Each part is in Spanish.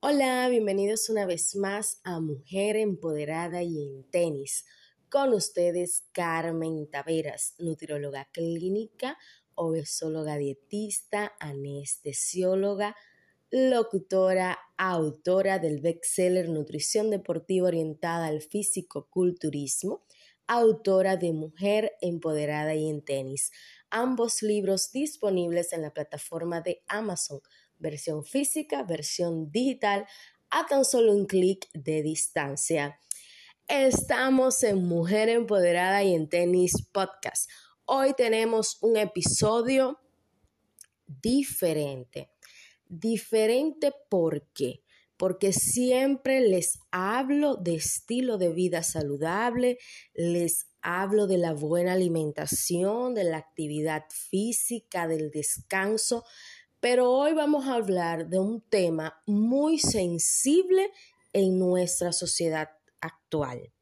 Hola, bienvenidos una vez más a Mujer Empoderada y en Tenis. Con ustedes Carmen Taveras, nutrióloga clínica, obesóloga dietista, anestesióloga, locutora, autora del bestseller Nutrición Deportiva Orientada al Físico-Culturismo, autora de Mujer Empoderada y en Tenis. Ambos libros disponibles en la plataforma de Amazon versión física, versión digital, a tan solo un clic de distancia. Estamos en Mujer Empoderada y en Tenis Podcast. Hoy tenemos un episodio diferente. Diferente ¿por qué? Porque siempre les hablo de estilo de vida saludable, les hablo de la buena alimentación, de la actividad física, del descanso, pero hoy vamos a hablar de un tema muy sensible en nuestra sociedad actual.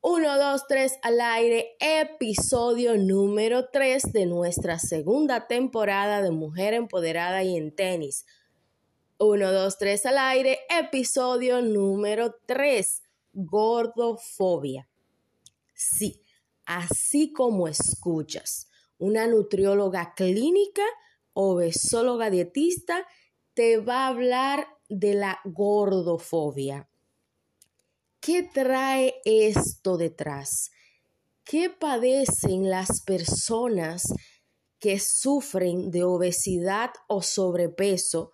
Uno, dos, tres al aire, episodio número tres de nuestra segunda temporada de Mujer Empoderada y en Tenis. Uno, dos, tres al aire, episodio número tres, gordofobia. Sí, así como escuchas, una nutrióloga clínica obesóloga dietista te va a hablar de la gordofobia. ¿Qué trae esto detrás? ¿Qué padecen las personas que sufren de obesidad o sobrepeso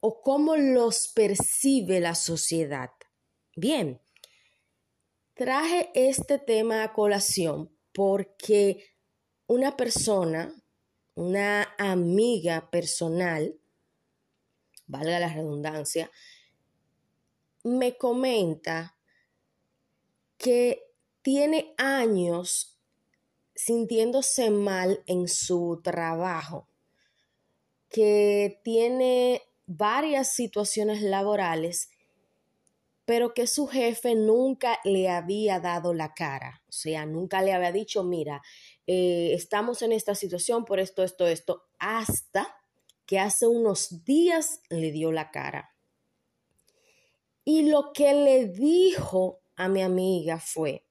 o cómo los percibe la sociedad? Bien, traje este tema a colación porque una persona una amiga personal, valga la redundancia, me comenta que tiene años sintiéndose mal en su trabajo, que tiene varias situaciones laborales, pero que su jefe nunca le había dado la cara, o sea, nunca le había dicho, mira, eh, estamos en esta situación por esto, esto, esto, hasta que hace unos días le dio la cara. Y lo que le dijo a mi amiga fue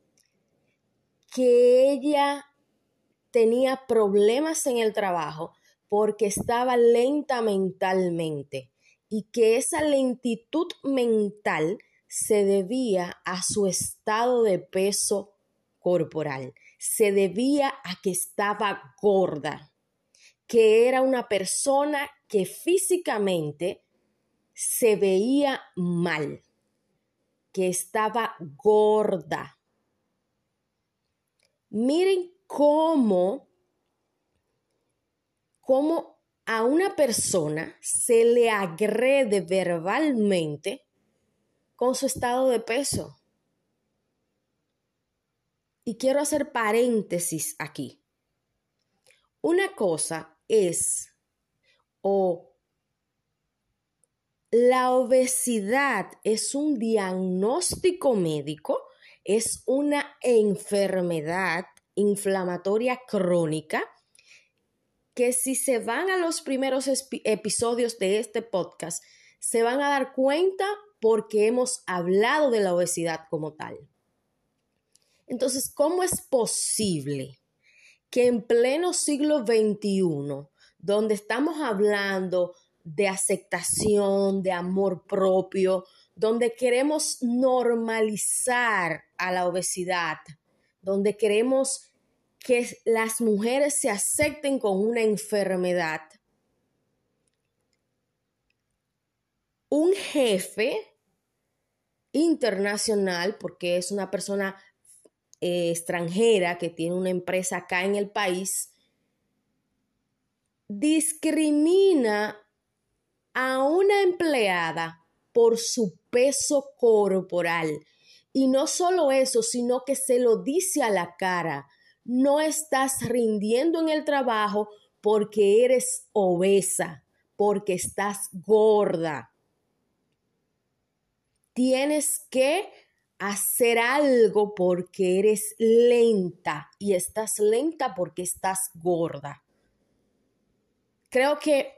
que ella tenía problemas en el trabajo porque estaba lenta mentalmente y que esa lentitud mental se debía a su estado de peso corporal se debía a que estaba gorda, que era una persona que físicamente se veía mal, que estaba gorda. Miren cómo, cómo a una persona se le agrede verbalmente con su estado de peso. Y quiero hacer paréntesis aquí. Una cosa es o la obesidad es un diagnóstico médico, es una enfermedad inflamatoria crónica que si se van a los primeros episodios de este podcast, se van a dar cuenta porque hemos hablado de la obesidad como tal. Entonces, ¿cómo es posible que en pleno siglo XXI, donde estamos hablando de aceptación, de amor propio, donde queremos normalizar a la obesidad, donde queremos que las mujeres se acepten con una enfermedad, un jefe internacional, porque es una persona eh, extranjera que tiene una empresa acá en el país, discrimina a una empleada por su peso corporal. Y no solo eso, sino que se lo dice a la cara. No estás rindiendo en el trabajo porque eres obesa, porque estás gorda. Tienes que hacer algo porque eres lenta y estás lenta porque estás gorda. Creo que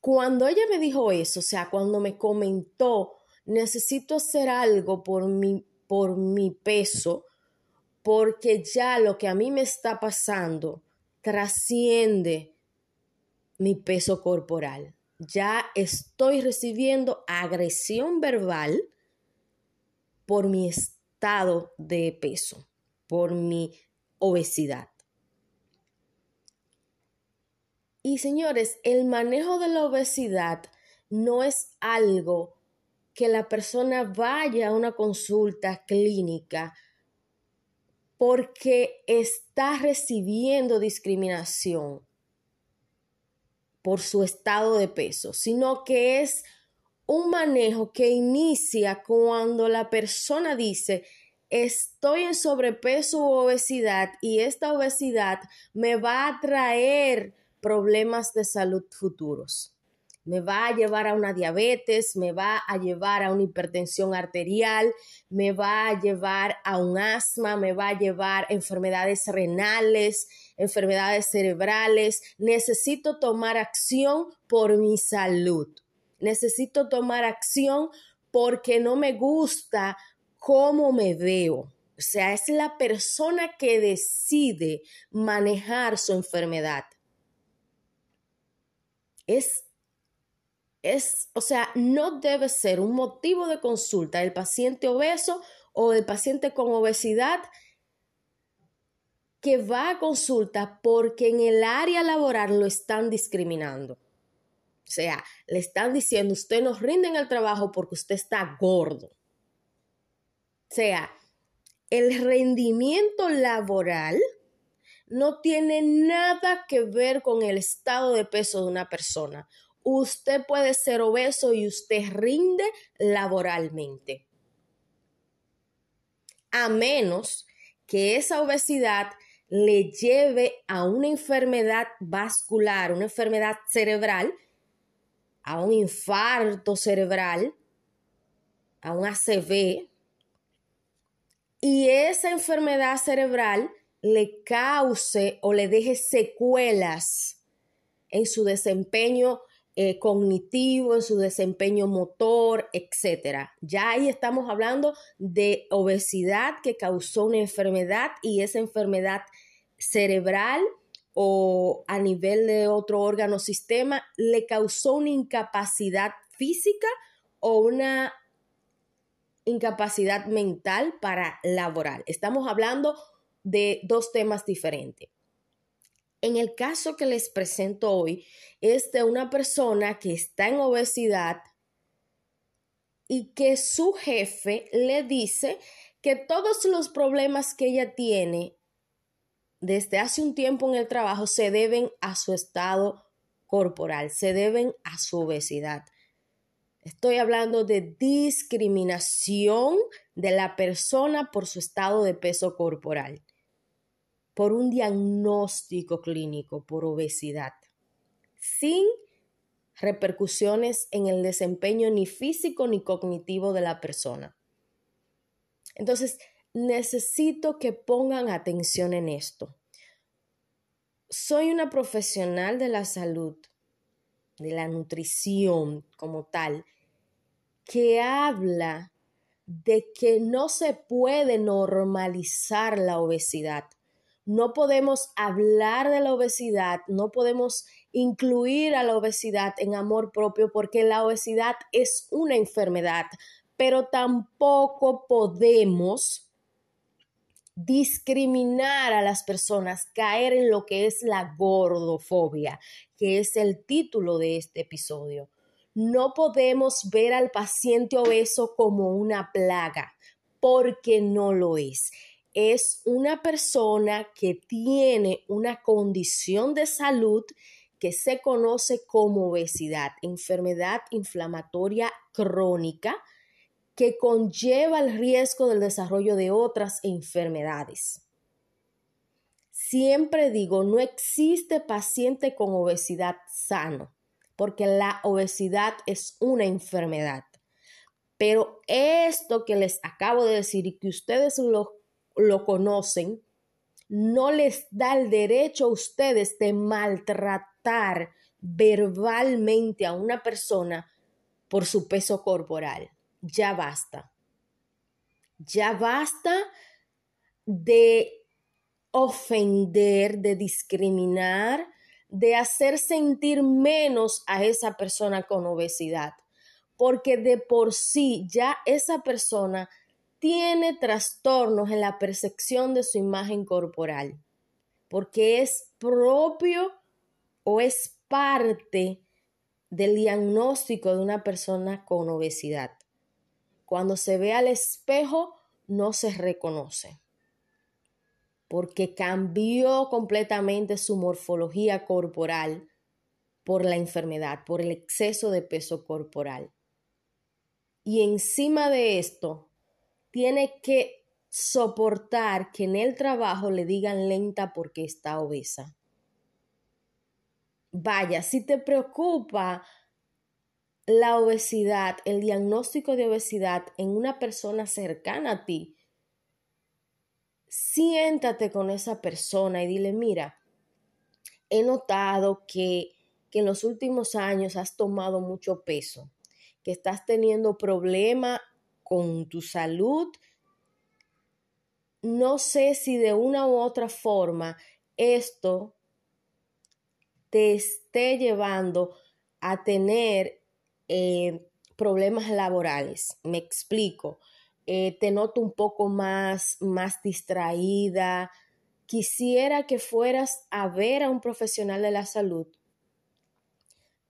Cuando ella me dijo eso, o sea, cuando me comentó, necesito hacer algo por mi, por mi peso, porque ya lo que a mí me está pasando trasciende mi peso corporal. Ya estoy recibiendo agresión verbal por mi estado de peso, por mi obesidad. Y señores, el manejo de la obesidad no es algo que la persona vaya a una consulta clínica porque está recibiendo discriminación por su estado de peso, sino que es un manejo que inicia cuando la persona dice, estoy en sobrepeso u obesidad y esta obesidad me va a traer problemas de salud futuros. Me va a llevar a una diabetes, me va a llevar a una hipertensión arterial, me va a llevar a un asma, me va a llevar a enfermedades renales, enfermedades cerebrales. Necesito tomar acción por mi salud. Necesito tomar acción porque no me gusta cómo me veo. O sea, es la persona que decide manejar su enfermedad es, es, o sea, no debe ser un motivo de consulta del paciente obeso o del paciente con obesidad que va a consulta porque en el área laboral lo están discriminando. O sea, le están diciendo, usted nos rinde en el trabajo porque usted está gordo. O sea, el rendimiento laboral no tiene nada que ver con el estado de peso de una persona. Usted puede ser obeso y usted rinde laboralmente. A menos que esa obesidad le lleve a una enfermedad vascular, una enfermedad cerebral, a un infarto cerebral, a un ACV, y esa enfermedad cerebral le cause o le deje secuelas en su desempeño eh, cognitivo, en su desempeño motor, etc. Ya ahí estamos hablando de obesidad que causó una enfermedad y esa enfermedad cerebral o a nivel de otro órgano sistema le causó una incapacidad física o una incapacidad mental para laboral. Estamos hablando de dos temas diferentes. En el caso que les presento hoy es de una persona que está en obesidad y que su jefe le dice que todos los problemas que ella tiene desde hace un tiempo en el trabajo se deben a su estado corporal, se deben a su obesidad. Estoy hablando de discriminación de la persona por su estado de peso corporal por un diagnóstico clínico por obesidad, sin repercusiones en el desempeño ni físico ni cognitivo de la persona. Entonces, necesito que pongan atención en esto. Soy una profesional de la salud, de la nutrición como tal, que habla de que no se puede normalizar la obesidad no podemos hablar de la obesidad, no podemos incluir a la obesidad en amor propio porque la obesidad es una enfermedad, pero tampoco podemos discriminar a las personas, caer en lo que es la gordofobia, que es el título de este episodio. No podemos ver al paciente obeso como una plaga, porque no lo es es una persona que tiene una condición de salud que se conoce como obesidad, enfermedad inflamatoria crónica que conlleva el riesgo del desarrollo de otras enfermedades. Siempre digo, no existe paciente con obesidad sano, porque la obesidad es una enfermedad. Pero esto que les acabo de decir y que ustedes lo lo conocen, no les da el derecho a ustedes de maltratar verbalmente a una persona por su peso corporal. Ya basta. Ya basta de ofender, de discriminar, de hacer sentir menos a esa persona con obesidad, porque de por sí ya esa persona tiene trastornos en la percepción de su imagen corporal, porque es propio o es parte del diagnóstico de una persona con obesidad. Cuando se ve al espejo, no se reconoce porque cambió completamente su morfología corporal por la enfermedad, por el exceso de peso corporal. Y encima de esto, tiene que soportar que en el trabajo le digan lenta porque está obesa. Vaya, si te preocupa la obesidad, el diagnóstico de obesidad en una persona cercana a ti, siéntate con esa persona y dile, mira, he notado que, que en los últimos años has tomado mucho peso, que estás teniendo problemas con tu salud. No sé si de una u otra forma esto te esté llevando a tener eh, problemas laborales. Me explico. Eh, te noto un poco más, más distraída. Quisiera que fueras a ver a un profesional de la salud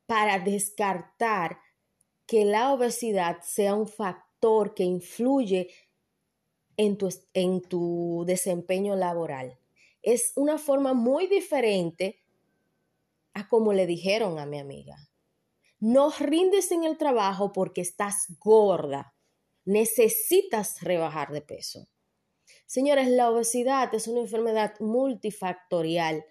para descartar que la obesidad sea un factor que influye en tu, en tu desempeño laboral. Es una forma muy diferente a como le dijeron a mi amiga. No rindes en el trabajo porque estás gorda necesitas rebajar de peso. Señores, la obesidad es una enfermedad multifactorial.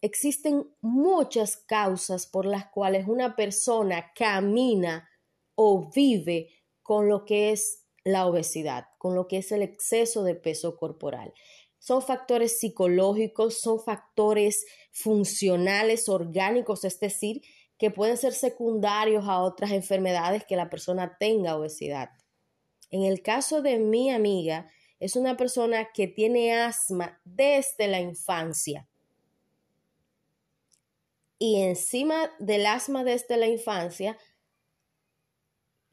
Existen muchas causas por las cuales una persona camina o vive con lo que es la obesidad, con lo que es el exceso de peso corporal. Son factores psicológicos, son factores funcionales, orgánicos, es decir, que pueden ser secundarios a otras enfermedades que la persona tenga obesidad. En el caso de mi amiga, es una persona que tiene asma desde la infancia. Y encima del asma desde la infancia,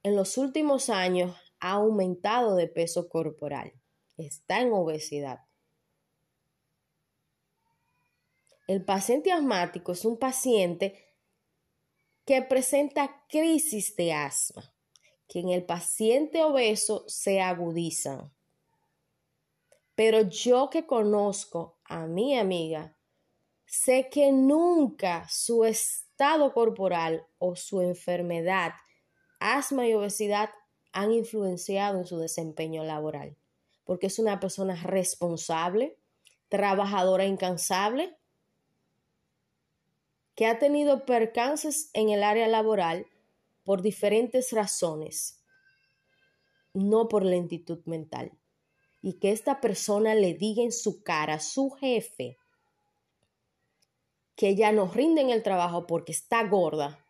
en los últimos años ha aumentado de peso corporal. Está en obesidad. El paciente asmático es un paciente que presenta crisis de asma que en el paciente obeso se agudizan. Pero yo que conozco a mi amiga, sé que nunca su estado corporal o su enfermedad, asma y obesidad han influenciado en su desempeño laboral, porque es una persona responsable, trabajadora incansable, que ha tenido percances en el área laboral por diferentes razones, no por lentitud mental. Y que esta persona le diga en su cara a su jefe que ella no rinde en el trabajo porque está gorda,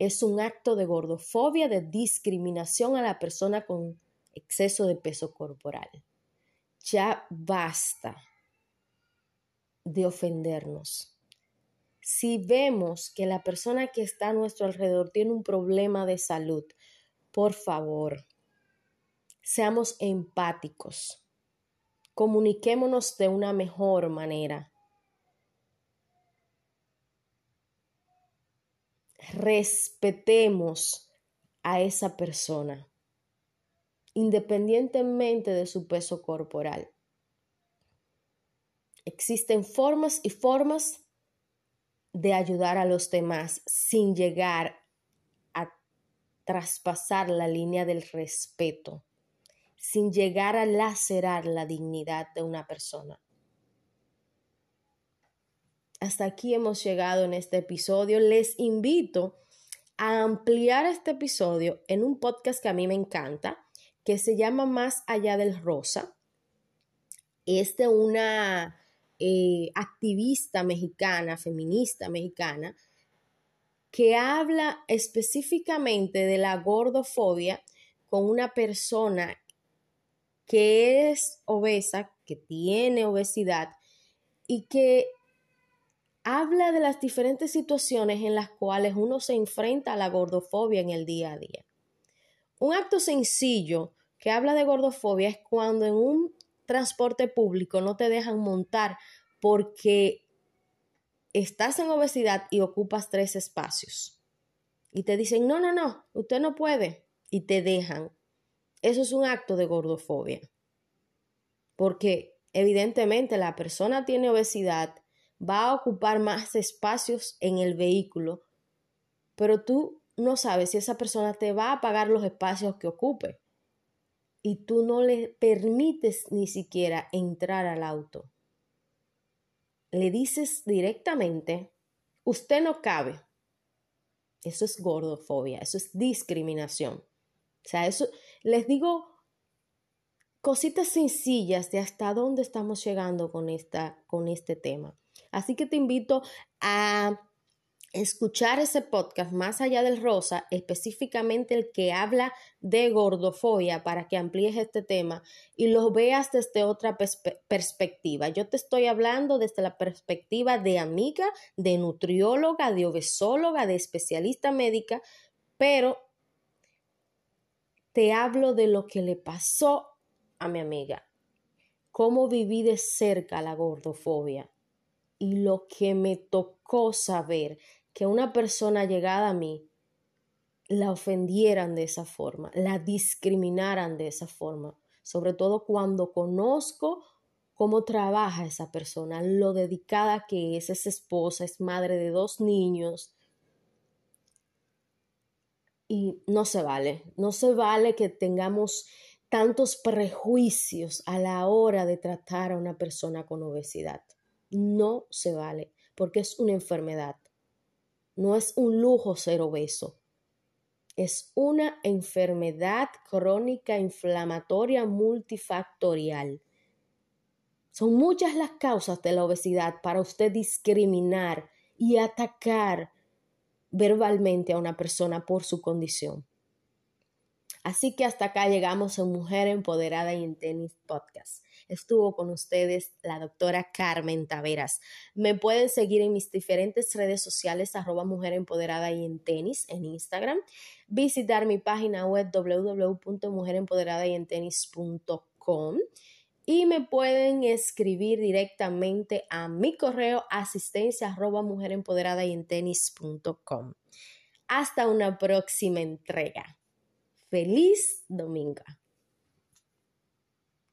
es un acto de gordofobia, de discriminación a la persona con exceso de peso corporal. Ya basta de ofendernos si vemos que la persona que está a nuestro alrededor tiene un problema de salud, por favor, seamos empáticos. Comuniquémonos de una mejor manera. Respetemos a esa persona, independientemente de su peso corporal. Existen formas y formas de ayudar a los demás sin llegar a traspasar la línea del respeto, sin llegar a lacerar la dignidad de una persona. Hasta aquí hemos llegado en este episodio. Les invito a ampliar este episodio en un podcast que a mí me encanta, que se llama Más allá del rosa. Es de una eh, activista mexicana, feminista mexicana, que habla específicamente de la gordofobia con una persona que es obesa, que tiene obesidad y que habla de las diferentes situaciones en las cuales uno se enfrenta a la gordofobia en el día a día. Un acto sencillo que habla de gordofobia es cuando en un transporte público no te dejan montar porque estás en obesidad y ocupas tres espacios. Y te dicen, no, no, no, usted no puede. Y te dejan. Eso es un acto de gordofobia. Porque evidentemente la persona tiene obesidad, va a ocupar más espacios en el vehículo, pero tú no sabes si esa persona te va a pagar los espacios que ocupe y tú no le permites ni siquiera entrar al auto. Le dices directamente, usted no cabe. Eso es gordofobia, eso es discriminación. O sea, eso les digo cositas sencillas de hasta dónde estamos llegando con, esta, con este tema. Así que te invito a escuchar ese podcast más allá del rosa, específicamente el que habla de gordofobia, para que amplíes este tema y lo veas desde otra perspectiva. Yo te estoy hablando desde la perspectiva de amiga, de nutrióloga, de obesóloga, de especialista médica, pero te hablo de lo que le pasó a mi amiga, cómo viví de cerca la gordofobia y lo que me tocó saber que una persona llegada a mí la ofendieran de esa forma, la discriminaran de esa forma, sobre todo cuando conozco cómo trabaja esa persona, lo dedicada que es, es esposa, es madre de dos niños. Y no se vale, no se vale que tengamos tantos prejuicios a la hora de tratar a una persona con obesidad. No se vale, porque es una enfermedad. No es un lujo ser obeso. Es una enfermedad crónica inflamatoria multifactorial. Son muchas las causas de la obesidad para usted discriminar y atacar verbalmente a una persona por su condición. Así que hasta acá llegamos en Mujer Empoderada y en Tenis Podcast estuvo con ustedes la doctora Carmen Taveras. Me pueden seguir en mis diferentes redes sociales, arroba mujer empoderada y en tenis, en Instagram. Visitar mi página web www.mujerempoderadayentenis.com y me pueden escribir directamente a mi correo asistencia arroba y en tenis.com. Hasta una próxima entrega. Feliz domingo.